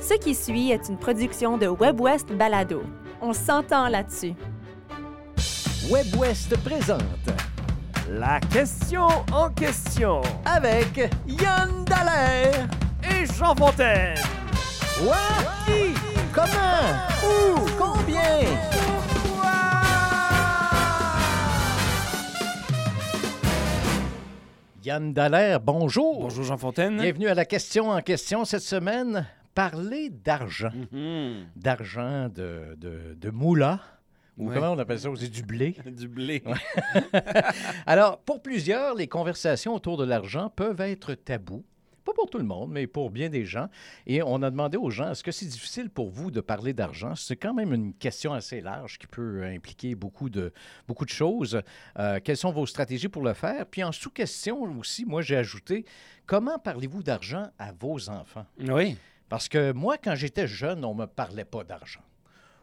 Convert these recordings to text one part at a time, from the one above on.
Ce qui suit est une production de WebWest Balado. On s'entend là-dessus. WebWest présente La question en question avec Yann Dallaire. et Jean Fontaine. Quoi? Qui? Comment? Où? Combien? Yann Dallaire, bonjour. Bonjour Jean Fontaine. Bienvenue à la question en question cette semaine. Parler d'argent. Mhm. D'argent, de, de, de moula. Ou Ouais. comment on appelle ça aussi? Du blé. Du blé. Alors, pour plusieurs, les conversations autour de l'argent peuvent être tabous. Pas pour tout le monde, mais pour bien des gens. Et on a demandé aux gens, est-ce que c'est difficile pour vous de parler d'argent? C'est quand même une question assez large qui peut impliquer beaucoup de, beaucoup de choses. Euh, quelles sont vos stratégies pour le faire? Puis en sous-question aussi, moi j'ai ajouté, comment parlez-vous d'argent à vos enfants? Oui. Parce que moi, quand j'étais jeune, on ne me parlait pas d'argent.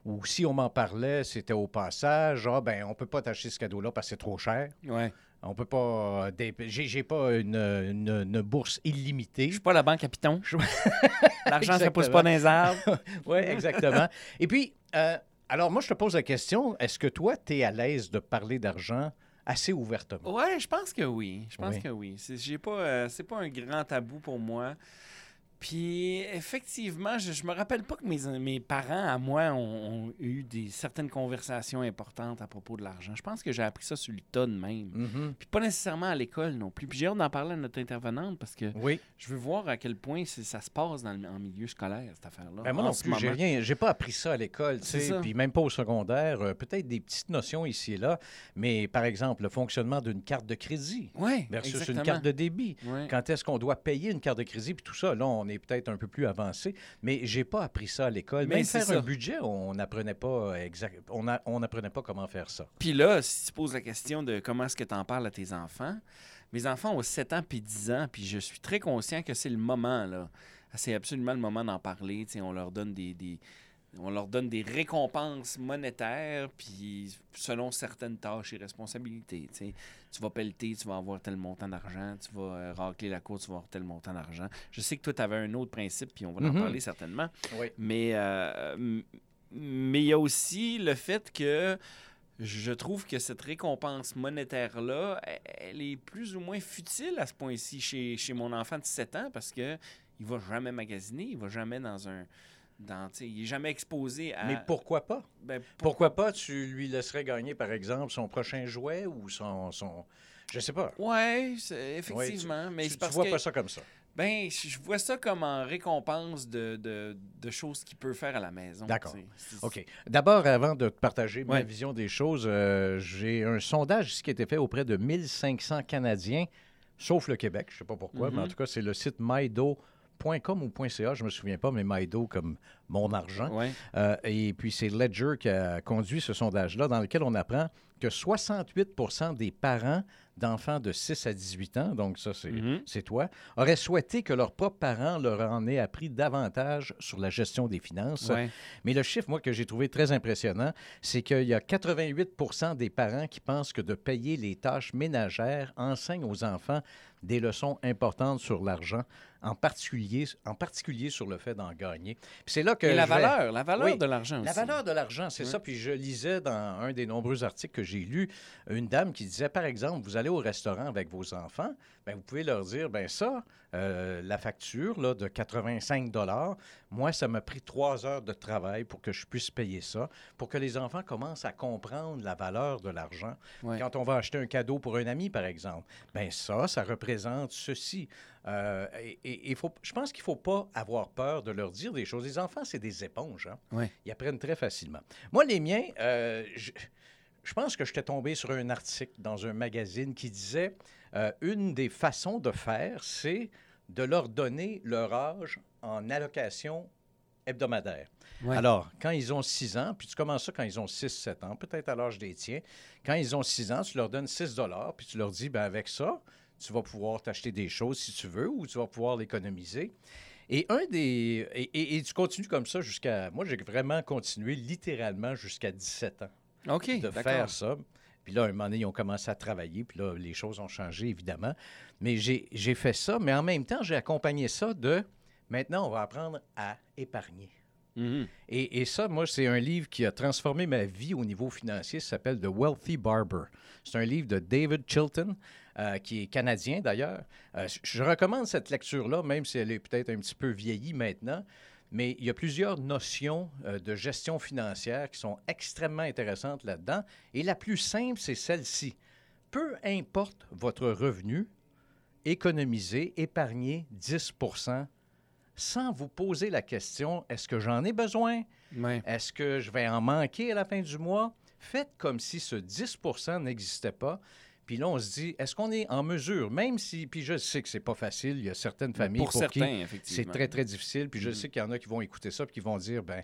Ou si on m'en parlait, c'était au passage. Ah, ben, on peut pas t'acheter ce cadeau-là parce que c'est trop cher. Ouais. On peut pas. euh, J'ai pas une, une- une bourse illimitée. Je suis pas la banque à Python. Je- L'argent, ça pousse pas dans les arbres. Oui, exactement. Et puis, euh, alors moi, je te pose la question est-ce que toi, tu es à l'aise de parler d'argent assez ouvertement? Ouais, je pense que oui. Je pense Oui. que oui. C'est j'ai pas, euh, c'est pas un grand tabou pour moi. Puis, effectivement, je, je me rappelle pas que mes, mes parents, à moi, ont, ont eu des, certaines conversations importantes à propos de l'argent. Je pense que j'ai appris ça sur le tas de même. Mhm. Puis pas nécessairement à l'école non plus. Puis j'ai hâte d'en parler à notre intervenante parce que Oui. je veux voir à quel point ça se passe dans le, en milieu scolaire, cette affaire-là. Ben, moi non plus, j'ai rien, j'ai pas appris ça à l'école, tu sais, puis même pas au secondaire. euh, Peut-être des petites notions ici et là, mais par exemple, le fonctionnement d'une carte de crédit Ouais, versus exactement. une carte de débit. Ouais. Quand est-ce qu'on doit payer une carte de crédit, puis tout ça, là, on est peut-être un peu plus avancé, mais j'ai pas appris ça à l'école. Mais Même faire ça. un budget, on n'apprenait pas exact, on a- on n'apprenait pas comment faire ça. Puis là, si tu poses la question de comment est-ce que tu en parles à tes enfants, mes enfants ont 7 ans puis 10 ans, puis je suis très conscient que c'est le moment, là. C'est absolument le moment d'en parler. tu sais, on leur donne des, des- on leur donne des récompenses monétaires, puis selon certaines tâches et responsabilités. tu vas pelleter, tu vas avoir tel montant d'argent. Tu vas euh, racler la cour, tu vas avoir tel montant d'argent. Je sais que toi, tu avais un autre principe, puis on va en Mhm. parler certainement. Oui. Mais euh, mais il y a aussi le fait que je trouve que cette récompense monétaire-là, elle- elle est plus ou moins futile à ce point-ci chez, chez mon enfant de 7 ans parce que il va jamais magasiner, il va jamais dans un... Dans, il est jamais exposé à... Mais pourquoi pas? ben, pour- Pourquoi pas? Tu lui laisserais gagner, par exemple, son prochain jouet ou son... son... Je sais pas. Ouais, Ouais, effectivement. mais tu, parce vois que, pas ça comme ça. Ben, je vois ça comme en récompense de, de, de choses qu'il peut faire à la maison. D'accord. OK. D'abord, avant de te partager ma Ouais. vision des choses, euh, j'ai un sondage ici qui a été fait auprès de 1500 Canadiens, sauf le Québec. Je ne sais pas pourquoi, mais en Mhm. tout cas, c'est le site mydo.com ou .ca, je ne me souviens pas, mais Mydo comme mon argent. Ouais. Euh, et puis, c'est Ledger qui a conduit ce sondage-là, dans lequel on apprend que 68 des parents d'enfants de 6 à 18 ans, donc ça, c'est c'est toi, auraient souhaité que leurs propres parents leur en aient appris davantage sur la gestion des finances. Ouais. Mais le chiffre, moi, que j'ai trouvé très impressionnant, c'est qu'il y a 88% des parents qui pensent que de payer les tâches ménagères enseigne aux enfants des leçons importantes sur l'argent, en particulier, en particulier sur le fait d'en gagner. C'est là que Et la vais- valeur, la valeur Oui, de l'argent aussi. la valeur de l'argent, c'est Oui. ça. Puis je lisais dans un des nombreux articles que j'ai lus, une dame qui disait, par exemple, vous allez au restaurant avec vos enfants, ben, vous pouvez leur dire, ben ça, euh, la facture là, de 85 moi, ça m'a pris trois heures de travail pour que je puisse payer ça, pour que les enfants commencent à comprendre la valeur de l'argent. Ouais. Quand on va acheter un cadeau pour un ami, par exemple, ben ça, ça représente ceci. Euh, et, et- et faut, je pense qu'il ne faut pas avoir peur de leur dire des choses. Les enfants, c'est des éponges. Hein? Ils apprennent très facilement. Moi, les miens, euh, je, je pense que j'étais tombé sur un article dans un magazine qui disait euh, une des façons de faire, c'est de leur donner leur âge en allocation hebdomadaire. Ouais. Alors, quand ils ont 6 ans, puis tu commences ça quand ils ont 6-7 ans, peut-être à l'âge des tiens, quand ils ont 6 ans, tu leur donnes 6 puis tu leur dis, ben avec ça, tu vas pouvoir t'acheter des choses si tu veux ou tu vas pouvoir l'économiser. Et un des. Et, et- et tu continues comme ça jusqu'à. Moi, j'ai vraiment continué littéralement jusqu'à 17 ans OK, de faire ça. Puis là, un moment donné, ils ont commencé à travailler. Puis là, les choses ont changé, évidemment. Mais j'ai j'ai fait ça. Mais en même temps, j'ai accompagné ça de Maintenant, on va apprendre à épargner. Mhm. Et, et ça, moi, c'est un livre qui a transformé ma vie au niveau financier. Ça s'appelle The Wealthy Barber. C'est un livre de David Chilton, euh, qui est canadien d'ailleurs. Euh, je- recommande cette lecture-là, même si elle est peut-être un petit peu vieillie maintenant. Mais il y a plusieurs notions euh, de gestion financière qui sont extrêmement intéressantes là-dedans. Et la plus simple, c'est celle-ci. Peu importe votre revenu, économisez, épargnez 10% sans vous poser la question est-ce que j'en ai besoin? Est-ce que je vais en manquer à la fin du mois? Faites comme si ce 10% n'existait pas. Puis là, on se dit, est-ce qu'on est en mesure, même si, puis je sais que c'est pas facile, il y a certaines familles Pour pour, certains, qui effectivement. c'est très, très difficile. Puis je Mhm. sais qu'il y en a qui vont écouter ça et qui vont dire, ben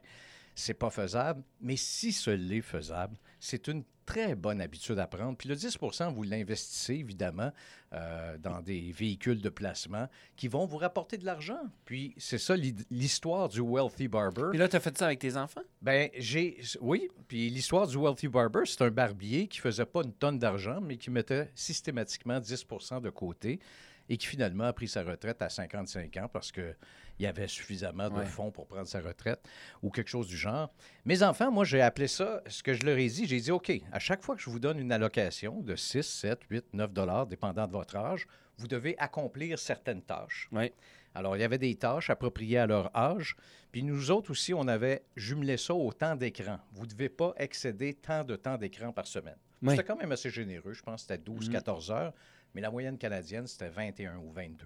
c'est pas faisable. Mais si ce l'est faisable, c'est une très bonne habitude à prendre. Puis le 10% vous l'investissez, évidemment, euh, dans des véhicules de placement qui vont vous rapporter de l'argent. Puis c'est ça l'histoire du Wealthy Barber. Puis là, tu as fait ça avec tes enfants? Ben, j'ai. Oui, puis l'histoire du Wealthy Barber, c'est un barbier qui faisait pas une tonne d'argent, mais qui mettait systématiquement 10% de côté et qui finalement a pris sa retraite à 55 ans parce qu'il y avait suffisamment de Ouais. fonds pour prendre sa retraite ou quelque chose du genre. Mes enfants, moi, j'ai appelé ça, ce que je leur ai dit, j'ai dit, OK, à chaque fois que je vous donne une allocation de 6, 7, 8, 9 dollars, dépendant de votre âge, vous devez accomplir certaines tâches. Alors, il y avait des tâches appropriées à leur âge. Puis nous autres aussi, on avait jumelé ça au temps d'écran. Vous ne devez pas excéder tant de temps d'écran par semaine. Oui. C'était quand même assez généreux. Je pense que c'était 12, Mhm. 14 heures. Mais la moyenne canadienne, c'était 21 ou 22.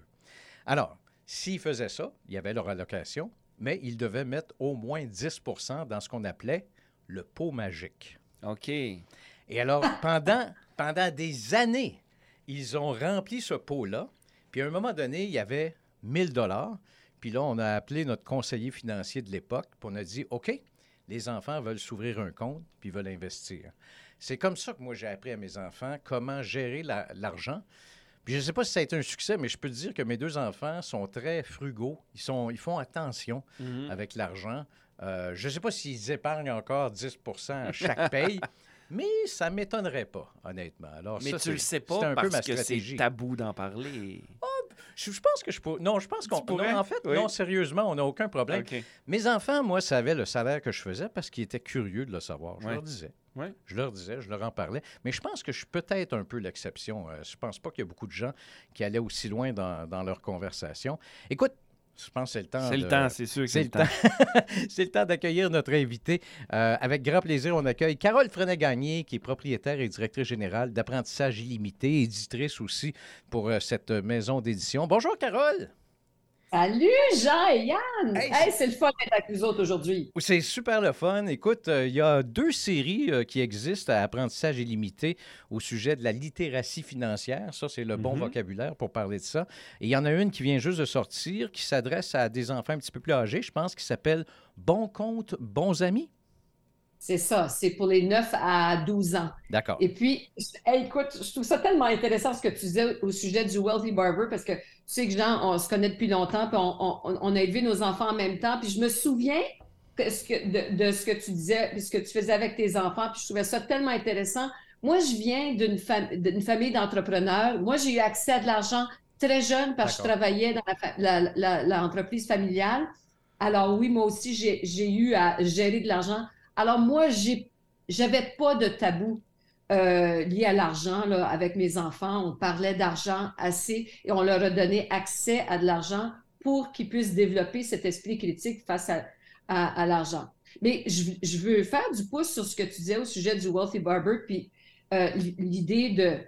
Alors, s'ils faisaient ça, il y avait leur allocation, mais ils devaient mettre au moins 10% dans ce qu'on appelait le pot magique. OK. Et alors, pendant, pendant des années, ils ont rempli ce pot-là. Puis à un moment donné, il y avait 1000 dollars. Puis là, on a appelé notre conseiller financier de l'époque, puis on a dit, OK, les enfants veulent s'ouvrir un compte, puis veulent investir. C'est comme ça que moi, j'ai appris à mes enfants comment gérer la- l'argent. Puis je ne sais pas si ça a été un succès, mais je peux te dire que mes deux enfants sont très frugaux. Ils, sont, ils font attention Mhm. avec l'argent. Euh, je ne sais pas s'ils épargnent encore 10% à chaque paye, mais ça ne m'étonnerait pas, honnêtement. Alors, Mais ça, tu le sais pas un peu ma parce que c'est tabou d'en parler. Je, je pense que je peux. Non, je pense qu'on. pourrais? en fait, Oui. non, sérieusement, on n'a aucun problème. Mes enfants, moi, savaient le salaire que je faisais parce qu'ils étaient curieux de le savoir. Je Ouais. leur disais. Je leur disais, je leur en parlais. Mais je pense que je suis peut-être un peu l'exception. Euh, je pense pas qu'il y a beaucoup de gens qui allaient aussi loin dans, dans leur conversation. Écoute, je pense que c'est le temps. C'est le de- temps, c'est sûr que C'est le temps. C'est le temps d'accueillir notre invité. Euh, avec grand plaisir, on accueille Carole Frenet-Gagné, qui est propriétaire et directrice générale d'Apprentissage illimité, éditrice aussi pour euh, cette maison d'édition. Bonjour, Carole. Salut Jean et Yann! Hey, Hey, c'est le fun d'être avec nous autres aujourd'hui. C'est super le fun. Écoute, euh, il y a deux séries euh, qui existent à Apprentissage illimité au sujet de la littératie financière. Ça, c'est le bon Mhm. vocabulaire pour parler de ça. Et il y en a une qui vient juste de sortir, qui s'adresse à des enfants un petit peu plus âgés, je pense, qui s'appelle Bon compte, bons amis. C'est ça, c'est pour les 9 à 12 ans. D'accord. Et puis, hey, écoute, je trouve ça tellement intéressant ce que tu disais au sujet du Wealthy Barber parce que tu sais que Jean, on se connaît depuis longtemps, puis on, on- on a élevé nos enfants en même temps. Puis je me souviens que ce que- de, de ce que tu disais, puis ce que tu faisais avec tes enfants, puis je trouvais ça tellement intéressant. Moi, je viens d'une fam- d'une famille d'entrepreneurs. Moi, j'ai eu accès à de l'argent très jeune parce que je travaillais dans la fa- la- la- l'entreprise familiale. Alors oui, moi aussi, j'ai j'ai eu à gérer de l'argent. Alors moi, j'avais pas de tabou euh, lié à l'argent avec mes enfants. On parlait d'argent assez et on leur a donné accès à de l'argent pour qu'ils puissent développer cet esprit critique face à, l'argent. Mais je, je veux faire du pouce sur ce que tu disais au sujet du Wealthy Barber, puis euh, l'idée de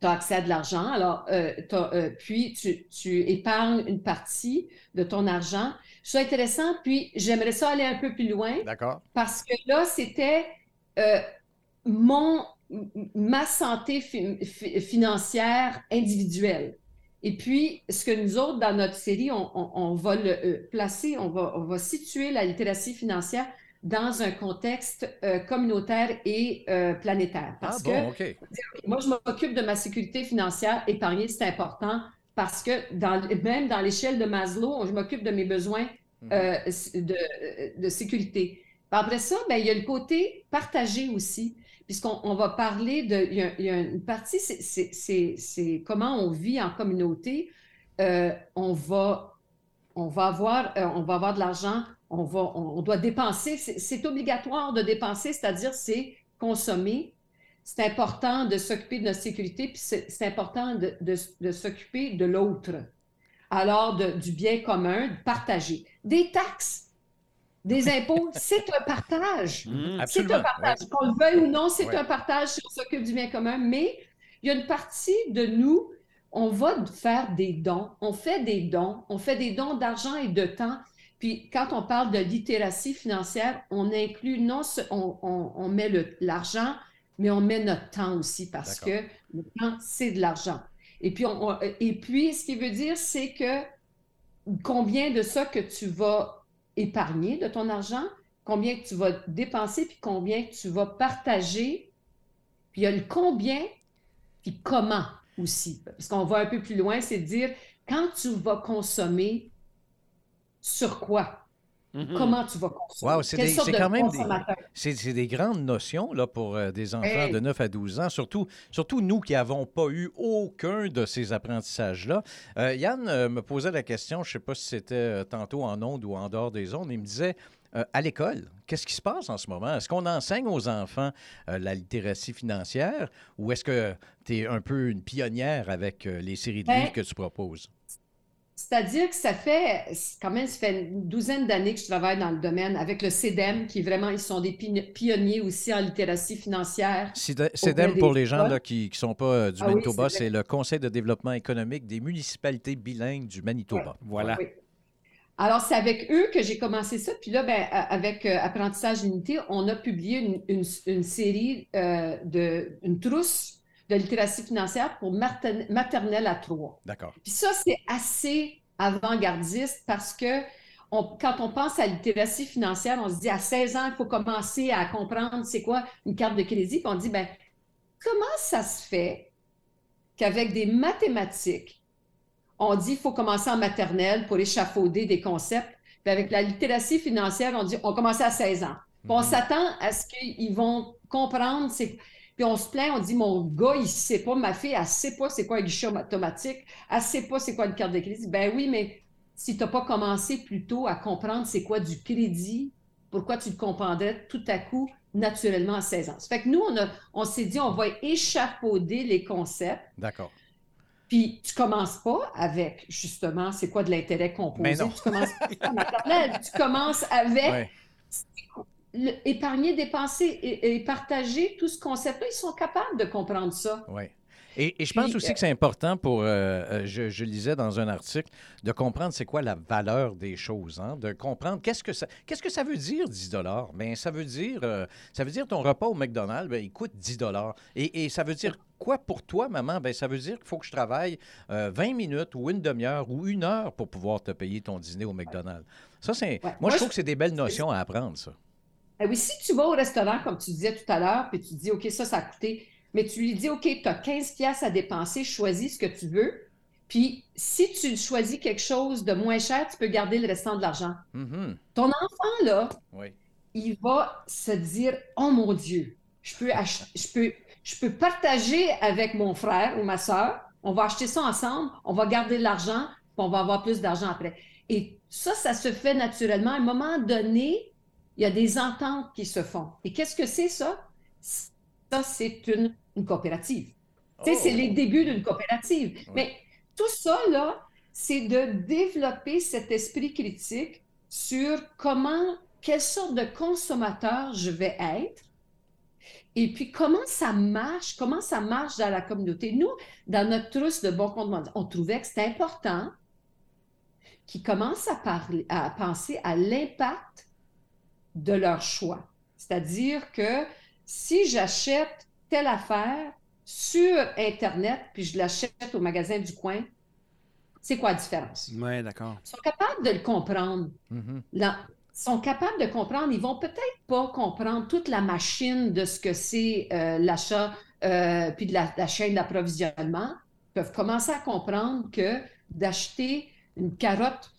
tu as accès à de l'argent, alors euh, euh, puis tu, tu épargnes une partie de ton argent. C'est intéressant, puis j'aimerais ça aller un peu plus loin D'accord. parce que là, c'était euh, mon, ma santé fi- fi- financière individuelle. Et puis, ce que nous autres, dans notre série, on, on- on va le placer, on va, on va situer la littératie financière dans un contexte euh, communautaire et euh, planétaire. Ah Parce bon, que moi, je m'occupe de ma sécurité financière. Épargner, c'est important parce que dans, même dans l'échelle de Maslow, je m'occupe de mes besoins Mhm. euh, de, de sécurité. Après ça, ben, il y a le côté partagé aussi, puisqu'on on va parler de. Il y a, il y a une partie, c'est- comment on vit en communauté. On va. on va avoir, on va avoir de l'argent, on, va, on, doit dépenser. C'est obligatoire de dépenser, c'est-à-dire c'est consommer. C'est important de s'occuper de notre sécurité, puis c'est important de, de, s'occuper de l'autre. Alors, du bien commun, de partager. Des taxes, des impôts, c'est un partage. Mmh, c'est un partage. Qu'on le veuille ou non, c'est un partage si on s'occupe du bien commun. Mais il y a une partie de nous, on va faire des dons. On fait des dons. On fait des dons d'argent et de temps. Puis quand on parle de littératie financière, on inclut non, on, on, met l'argent, mais on met notre temps aussi parce que le temps, c'est de l'argent. Et puis, et puis, ce qui veut dire, c'est que combien de ça que tu vas épargner de ton argent, combien tu vas dépenser, puis combien tu vas partager. Puis il y a le combien, puis comment aussi. Parce qu'on va un peu plus loin, c'est de dire quand tu vas consommer, sur quoi? Mhm. Comment tu vas consommer? Wow, c'est quand même des, c'est des grandes notions là, pour euh, des enfants de 9 à 12 ans, surtout, surtout nous qui n'avons pas eu aucun de ces apprentissages-là. Euh, Yann euh, me posait la question, je ne sais pas si c'était tantôt en ondes ou en dehors des ondes, il me disait à l'école, qu'est-ce qui se passe en ce moment? Est-ce qu'on enseigne aux enfants la littératie financière ou est-ce que tu es un peu une pionnière avec les séries de ben, livres que tu proposes? C'est-à-dire que ça fait, quand même, ça fait une douzaine d'années que je travaille dans le domaine avec le CEDEM, qui vraiment, ils sont des pionniers aussi en littératie financière. CEDEM, pour les gens là, qui ne sont pas euh, du ah Manitoba, c'est le Conseil de développement économique des municipalités bilingues du Manitoba. Voilà. Alors, c'est avec eux que j'ai commencé ça. Puis là, ben, avec euh, Apprentissage Unité, on a publié une, série, euh, de, une trousse de littératie financière pour maternelle à trois. D'accord. Puis ça, c'est assez avant-gardiste parce que quand on pense à littératie financière, on se dit à 16 ans, il faut commencer à comprendre c'est quoi une carte de crédit. Puis on dit, ben comment ça se fait qu'avec des mathématiques, on dit qu'il faut commencer en maternelle pour échafauder des concepts. Puis avec la littératie financière, on dit on commence à 16 ans. Puis on mhm. s'attend à ce qu'ils vont comprendre c'est puis on se plaint, on dit mon gars, il ne sait pas, ma fille, elle ne sait pas c'est quoi un guichet automatique, elle ne sait pas c'est quoi une carte de crédit. Ben oui, mais si tu n'as pas commencé plus tôt à comprendre c'est quoi du crédit, pourquoi tu le comprendrais tout à coup naturellement à 16 ans? Ça fait que nous, on, on s'est dit, on va échafauder les concepts. D'accord. Puis tu commences pas avec justement c'est quoi de l'intérêt composé. Tu commences pas tu commences avec épargner, dépenser et, partager tout ce concept-là, ils sont capables de comprendre ça. Oui. Et, je pense aussi que c'est important pour, euh, euh, je, lisais dans un article, de comprendre c'est quoi la valeur des choses, hein? de comprendre qu'est-ce que ça, qu'est-ce que ça veut dire 10 dollars? Bien, ça veut dire, euh, ça veut dire ton repas au McDonald's, bien, il coûte 10 dollars. Et, et, ça veut dire quoi pour toi, maman? Bien, ça veut dire qu'il faut que je travaille 20 minutes ou une demi-heure ou une heure pour pouvoir te payer ton dîner au McDonald's. Ça, c'est, moi, je trouve que c'est des belles notions à apprendre, ça. Eh oui, si tu vas au restaurant, comme tu disais tout à l'heure, puis tu dis, OK, ça, ça a coûté, mais tu lui dis, OK, tu as 15 pièces à dépenser, choisis ce que tu veux. Puis, si tu choisis quelque chose de moins cher, tu peux garder le restant de l'argent. Mm-hmm. Ton enfant, là, il va se dire, oh mon Dieu, je peux, je, peux, je peux partager avec mon frère ou ma soeur, on va acheter ça ensemble, on va garder l'argent, puis on va avoir plus d'argent après. Et ça, ça se fait naturellement. À un moment donné, il y a des ententes qui se font. Et qu'est-ce que c'est ça? Ça, c'est une, coopérative. Tu sais, c'est les oh. débuts d'une coopérative. Mais tout ça, là, c'est de développer cet esprit critique sur comment, quelle sorte de consommateur je vais être, et puis comment ça marche, comment ça marche dans la communauté. Nous, dans notre trousse de bon compte, on trouvait que c'était important qu'ils commencent à, parler, à penser à l'impact de leur choix. C'est-à-dire que si j'achète telle affaire sur Internet, puis je l'achète au magasin du coin, c'est quoi la différence? Oui, d'accord. Ils sont capables de le comprendre. Mm-hmm. Ils sont capables de comprendre. Ils vont peut-être pas comprendre toute la machine de ce que c'est euh, l'achat, euh, puis de la, la chaîne d'approvisionnement. Ils peuvent commencer à comprendre que d'acheter une carotte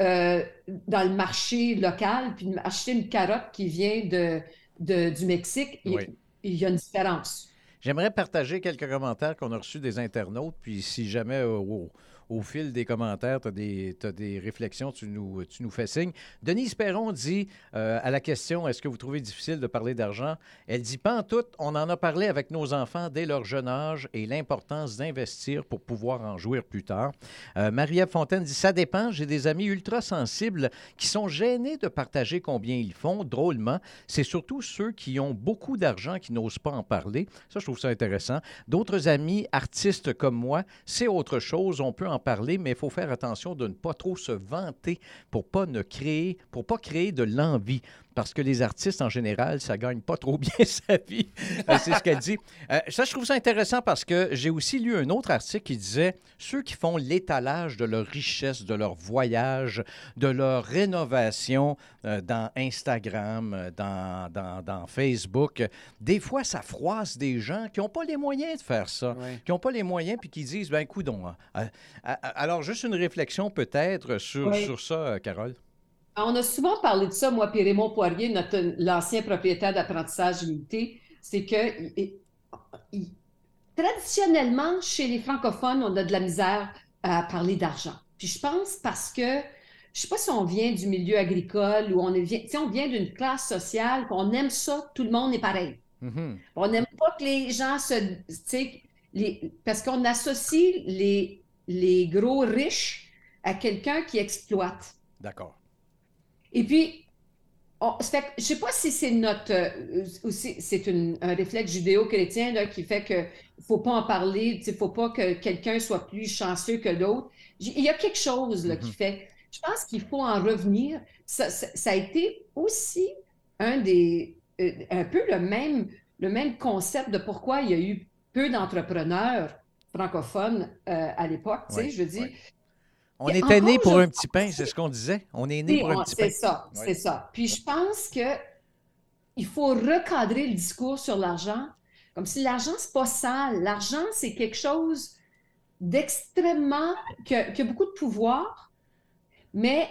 euh, dans le marché local, puis acheter une carotte qui vient de, du Mexique, il, y a une différence. J'aimerais partager quelques commentaires qu'on a reçus des internautes, puis si jamais au, au fil des commentaires, tu as des, réflexions, tu nous, tu nous fais signe. Denise Perron dit euh, à la question est-ce que vous trouvez difficile de parler d'argent? Elle dit pas en tout, on en a parlé avec nos enfants dès leur jeune âge et l'importance d'investir pour pouvoir en jouir plus tard. Euh, Marie-Ève Fontaine dit ça dépend, j'ai des amis ultra sensibles qui sont gênés de partager combien ils font. Drôlement, c'est surtout ceux qui ont beaucoup d'argent qui n'osent pas en parler. Ça, je trouve ça intéressant. D'autres amis artistes comme moi, c'est autre chose. On peut en parler, mais il faut faire attention de ne pas trop se vanter pour pas ne créer, pour pas créer de l'envie parce que les artistes, en général, ça gagne pas trop bien sa vie. Euh, c'est ce qu'elle dit. Euh, ça, je trouve ça intéressant parce que j'ai aussi lu un autre article qui disait ceux qui font l'étalage de leur richesse, de leur voyage, de leur rénovation euh, dans Instagram, dans, dans, dans, Facebook, des fois, ça froisse des gens qui n'ont pas les moyens de faire ça, qui n'ont pas les moyens, puis qui disent, ben, coudon. alors, juste une réflexion peut-être sur, sur ça, Carole. On a souvent parlé de ça, moi et Raymond Poirier, l'ancien propriétaire d'apprentissage limité, c'est que traditionnellement, chez les francophones, on a de la misère à parler d'argent. Puis je pense parce que, je ne sais pas si on vient du milieu agricole ou on, vient, on vient d'une classe sociale, on aime ça, tout le monde est pareil. Mm-hmm. On n'aime pas que les gens se... Les, parce qu'on associe les, les gros riches à quelqu'un qui exploite. D'accord. Et puis, je ne sais pas si c'est notre, euh, c'est un réflexe judéo-chrétien qui fait qu'il ne faut pas en parler, il ne faut pas que quelqu'un soit plus chanceux que l'autre. Il y a quelque chose là, qui mm-hmm. fait. Je pense qu'il faut en revenir. Ça, a été aussi un des, euh, un peu le même, le même concept de pourquoi il y a eu peu d'entrepreneurs francophones euh, à l'époque. je veux dire, on était né pour un petit pain, c'est ce qu'on disait. On est né pour un petit pain. C'est ça, c'est ça. Puis je pense que il faut recadrer le discours sur l'argent, comme si l'argent, c'est pas sale. L'argent, c'est quelque chose d'extrêmement, qui, a, beaucoup de pouvoir, mais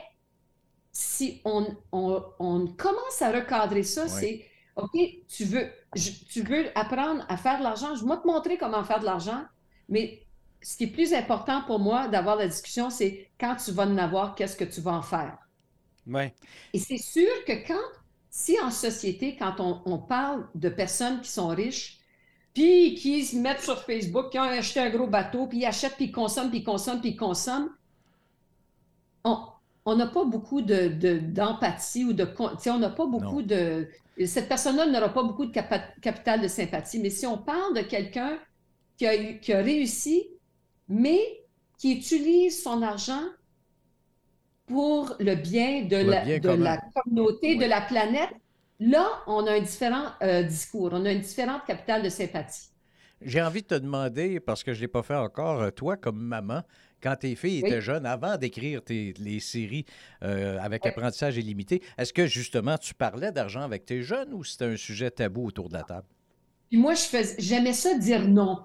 si on, on, commence à recadrer ça, c'est OK, tu veux, tu veux apprendre à faire de l'argent, je vais te montrer comment faire de l'argent, mais ce qui est plus important pour moi d'avoir la discussion, c'est quand tu vas en avoir, qu'est-ce que tu vas en faire. Ouais. Et c'est sûr que quand, si en société, quand on, parle de personnes qui sont riches, puis qui se mettent sur Facebook, qui ont acheté un gros bateau, puis ils achètent, puis ils consomment, puis ils consomment, puis ils consomment, on n'a pas beaucoup d'empathie de, ou de... On n'a pas beaucoup de... Cette personne-là n'aura pas beaucoup de capital de sympathie. Mais si on parle de quelqu'un qui a, qui a réussi mais qui utilise son argent pour le bien de, la, de la, communauté, de la planète, là, on a un différent euh, discours, on a une différente capitale de sympathie. J'ai envie de te demander, parce que je ne l'ai pas fait encore, euh, toi, comme maman, quand tes filles étaient jeunes, avant d'écrire les séries euh, avec apprentissage illimité, est-ce que justement tu parlais d'argent avec tes jeunes ou c'était un sujet tabou autour de la table? moi, j'aimais ça dire non.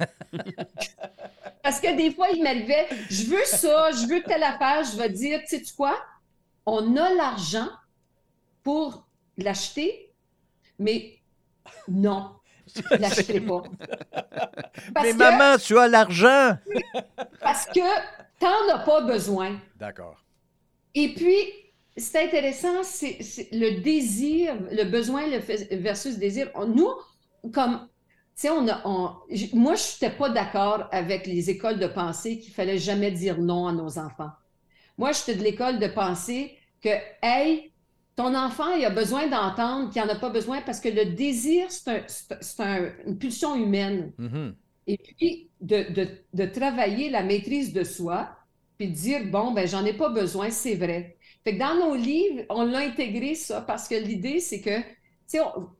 Parce que des fois, il m'arrivait, je veux ça, je veux telle affaire, je vais dire, tu sais quoi, on a l'argent pour l'acheter, mais non, je l'achèterai pas. mais maman, tu as l'argent! parce que t'en as pas besoin. D'accord. Et puis, c'est intéressant, c'est le désir, le besoin versus le désir. Nous, comme sais, on a, moi, je n'étais pas d'accord avec les écoles de pensée qu'il fallait jamais dire non à nos enfants. Moi, j'étais de l'école de pensée que, hey, ton enfant, il a besoin d'entendre qu'il n'en a pas besoin parce que le désir, c'est une pulsion humaine. Mm-hmm. Et puis, de, de, travailler la maîtrise de soi, puis de dire, bon, ben, j'en ai pas besoin, c'est vrai. Fait que dans nos livres, on l'a intégré, ça, parce que l'idée, c'est que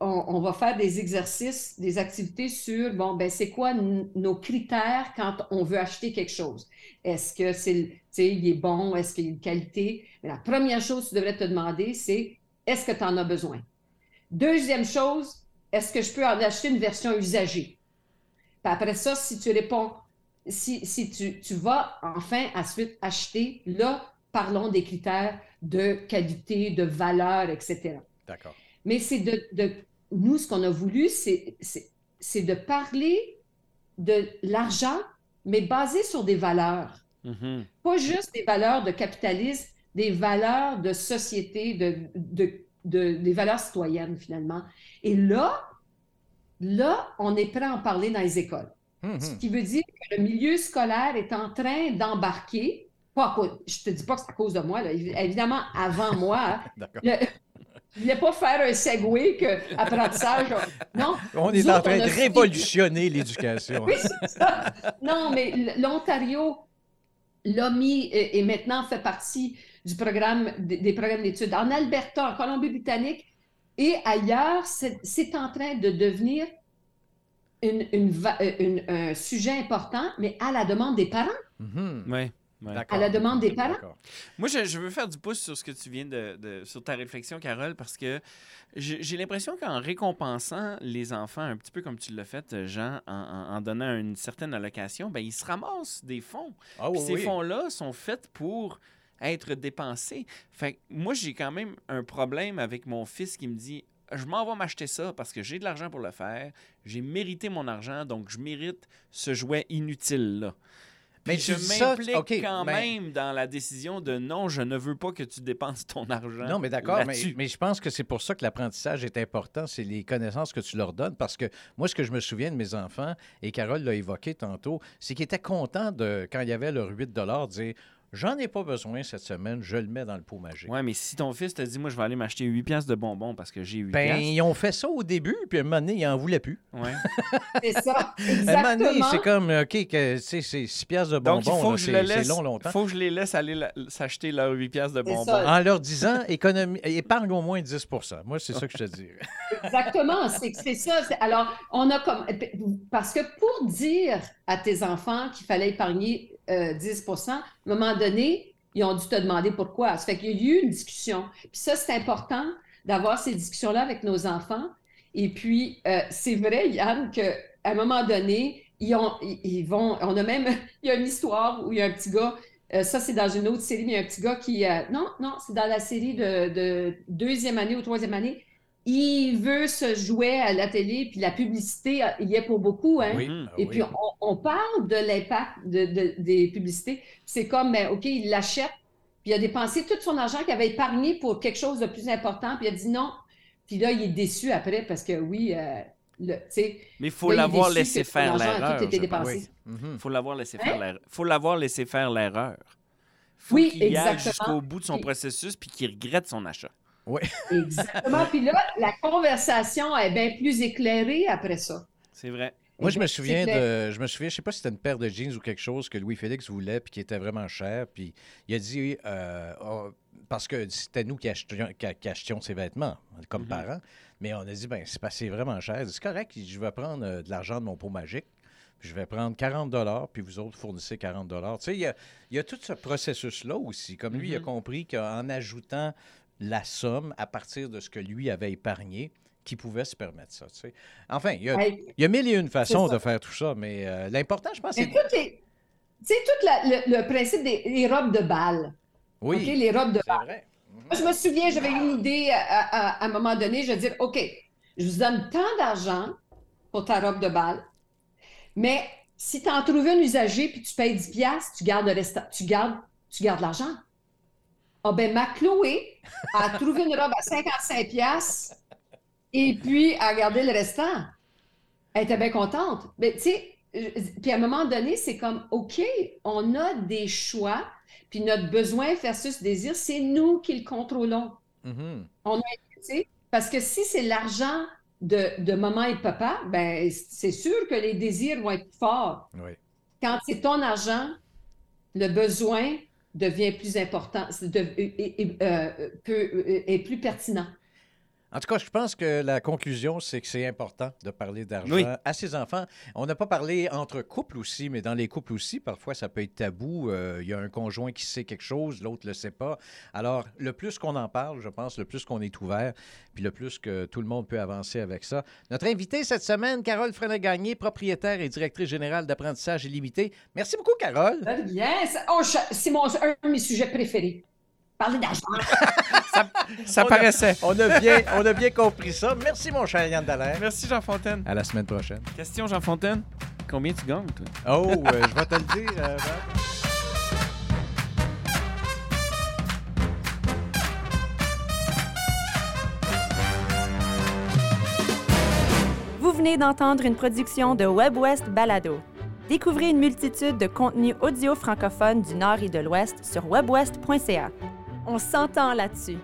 on, va faire des exercices, des activités sur, bon, ben, c'est quoi nos critères quand on veut acheter quelque chose? Est-ce que c'est, il est bon? Est-ce qu'il y a une qualité? la première chose que tu devrais te demander, c'est est-ce que tu en as besoin? Deuxième chose, est-ce que je peux en acheter une version usagée? Après ça, si tu réponds, si, si tu, tu vas enfin ensuite acheter, là, parlons des critères de qualité, de valeur, etc. D'accord. Mais c'est de, Nous, ce qu'on a voulu, c'est de parler de l'argent, mais basé sur des valeurs. Mhm. Pas juste des valeurs de capitalisme, des valeurs de société, de, de, de- des valeurs citoyennes, finalement. Et là, là, on est prêt à en parler dans les écoles. Mhm. Ce qui veut dire que le milieu scolaire est en train d'embarquer. Pas à cause- je te dis pas que c'est à cause de moi, là, évi- évidemment, avant moi. hein. D'accord. Le- je ne voulais pas faire un segway que apprentissage. Non. On est en train de révolutionner l'éducation. Oui, c'est ça. Non, mais l'Ontario l'a mis et, et maintenant fait partie du programme des, des programmes d'études. En Alberta, en Colombie-Britannique et ailleurs, c'est en train de devenir une- une va- euh, une- un sujet important, mais à la demande des parents. Mhm. Ouais, ouais. À la demande des parents? Moi, je, je veux faire du pouce sur ce que tu viens de, de- sur ta réflexion, Carole, parce que j'ai l'impression qu'en récompensant les enfants, un petit peu comme tu l'as fait, Jean, en, en- en donnant une certaine allocation, ben, ils se ramassent des fonds. Ah Puis oui, ces oui. fonds-là sont faits pour être dépensés. Fait que moi, j'ai quand même un problème avec mon fils qui me dit Je m'en vais m'acheter ça parce que j'ai de l'argent pour le faire. J'ai mérité mon argent, donc je mérite ce jouet inutile-là. Mais je m'implique quand mais- même dans la décision de non, je ne veux pas que tu dépenses ton argent. Non, mais d'accord, mais, je pense que c'est pour ça que l'apprentissage est important, c'est les connaissances que tu leur donnes. Parce que moi, ce que je me souviens de mes enfants, et Carole l'a évoqué tantôt, c'est qu'ils étaient contents de, quand il y avait leur 8 de dire J'en ai pas besoin cette semaine, je le mets dans le pot magique. Ouais, mais si ton fils te dit, moi, je vais aller m'acheter 8 piastres de bonbons parce que j'ai 8 Ben, piastres. ils ont fait ça au début, puis à un moment donné, ils n'en voulaient plus. Ouais. C'est ça, À un moment donné, exactement. c'est comme, OK, que, c'est 6 piastres de bonbons, Donc, il faut là, que je c'est le c'est laisse. long, longtemps. faut que je les laisse aller la- s'acheter leurs 8 piastres de bonbons. En leur disant, économie, épargne au moins 10% Moi, c'est ça que je te dis. Exactement, c'est c'est ça. C'est- Alors, on a comme. Parce que pour dire à tes enfants qu'il fallait épargner euh, 10% à un moment donné, ils ont dû te demander pourquoi. Ça fait qu'il y a eu une discussion. Puis ça, c'est important d'avoir ces discussions-là avec nos enfants. Et puis, euh, c'est vrai, Yann, qu'à un moment donné, ils, ont, vont. On a même. Il y a une histoire où il y a un petit gars. euh, ça, c'est dans une autre série, mais il y a un petit gars qui. euh, non, non, c'est dans la série de deuxième année ou troisième année il veut se jouer à la télé, puis la publicité, euh, il y est pour beaucoup. Hein? Oui. Ah Et oui. puis, on, on parle de l'impact de, de- des publicités. C'est comme, ben, OK, il l'achète, puis il a dépensé tout son argent qu'il avait épargné pour quelque chose de plus important, puis il a dit non. Puis là, il est déçu après parce que oui, euh, le- tu sais, Mais il faut Là, il est l'avoir laissé faire l'erreur. Mhm. faut l'avoir laissé Hein? faire l'erreur. faut l'avoir laissé faire l'erreur. Faut Oui, qu'il aille jusqu'au bout de son Puis- processus puis qu'il regrette son achat. Exactement. puis là, la conversation est bien plus éclairée après ça. C'est vrai. Moi, je me souviens de. Je me souviens, je sais pas si c'était une paire de jeans ou quelque chose que Louis-Félix voulait puis qui était vraiment cher. Puis il a dit. euh, oh, parce que c'était nous qui achetions, qui- qui achetions ses vêtements, comme Mhm. parents. Mais on a dit, ben c'est c'est vraiment cher. Il a dit, C'est correct, je vais prendre euh, de l'argent de mon pot magique. Puis je vais prendre 40 puis vous autres fournissez 40 Tu sais, il y a, il y a tout ce processus-là aussi. Comme lui, il a Mhm. compris qu'en ajoutant la somme à partir de ce que lui avait épargné, qu'il pouvait se permettre ça. tu sais. Enfin, il y a, Hey, il y a mille et une façons de faire tout ça, mais euh, l'important, je pense, c'est... Tu sais, tout la- le, le principe des robes de bal. Oui, les robes de vrai. Moi, je me souviens, j'avais une idée à, à- à un moment donné. Je vais dire, OK, je vous donne tant d'argent pour ta robe de bal, mais si tu en trouves un usager puis tu payes 10 piastres, tu gardes le restant, tu gardes, tu gardes l'argent. Ah ben, ma Chloé a trouvé une robe à 55 piastres et puis a gardé le restant. Elle était bien contente. Mais tu sais, puis à un moment donné, c'est comme, OK, on a des choix, puis notre besoin versus désir, c'est nous qui le contrôlons. Mhm. Tu sais, Parce que si c'est l'argent de, de maman et papa, ben c'est sûr que les désirs vont être forts. Oui. Quand c'est ton argent, le besoin devient plus important, de- est- euh, peut- est plus pertinent. En tout cas, je pense que la conclusion, c'est que c'est important de parler d'argent Oui. à ses enfants. On n'a pas parlé entre couples aussi, mais dans les couples aussi, parfois, ça peut être tabou. Euh, Il y a un conjoint qui sait quelque chose, l'autre ne le sait pas. Alors, le plus qu'on en parle, je pense, le plus qu'on est ouvert, puis le plus que tout le monde peut avancer avec ça. Notre invitée cette semaine, Carole Frenet-Gagné, propriétaire et directrice générale d'apprentissage illimité. Merci beaucoup, Carole. Très bien. Ça- oh, c'est mon, un de mes sujets préférés. Parler d'argent. ça, on paraissait. A, on, a bien, on a bien compris ça. Merci, mon cher Yann Dallaire. Merci, Jean Fontaine. À la semaine prochaine. Question, Jean Fontaine. Combien tu gagnes, toi? Oh, euh, je vais te le dire. Euh, Vous venez d'entendre une production de WebWest Balado. Découvrez une multitude de contenus audio francophones du Nord et de l'Ouest sur webwest.ca. On s'entend là-dessus.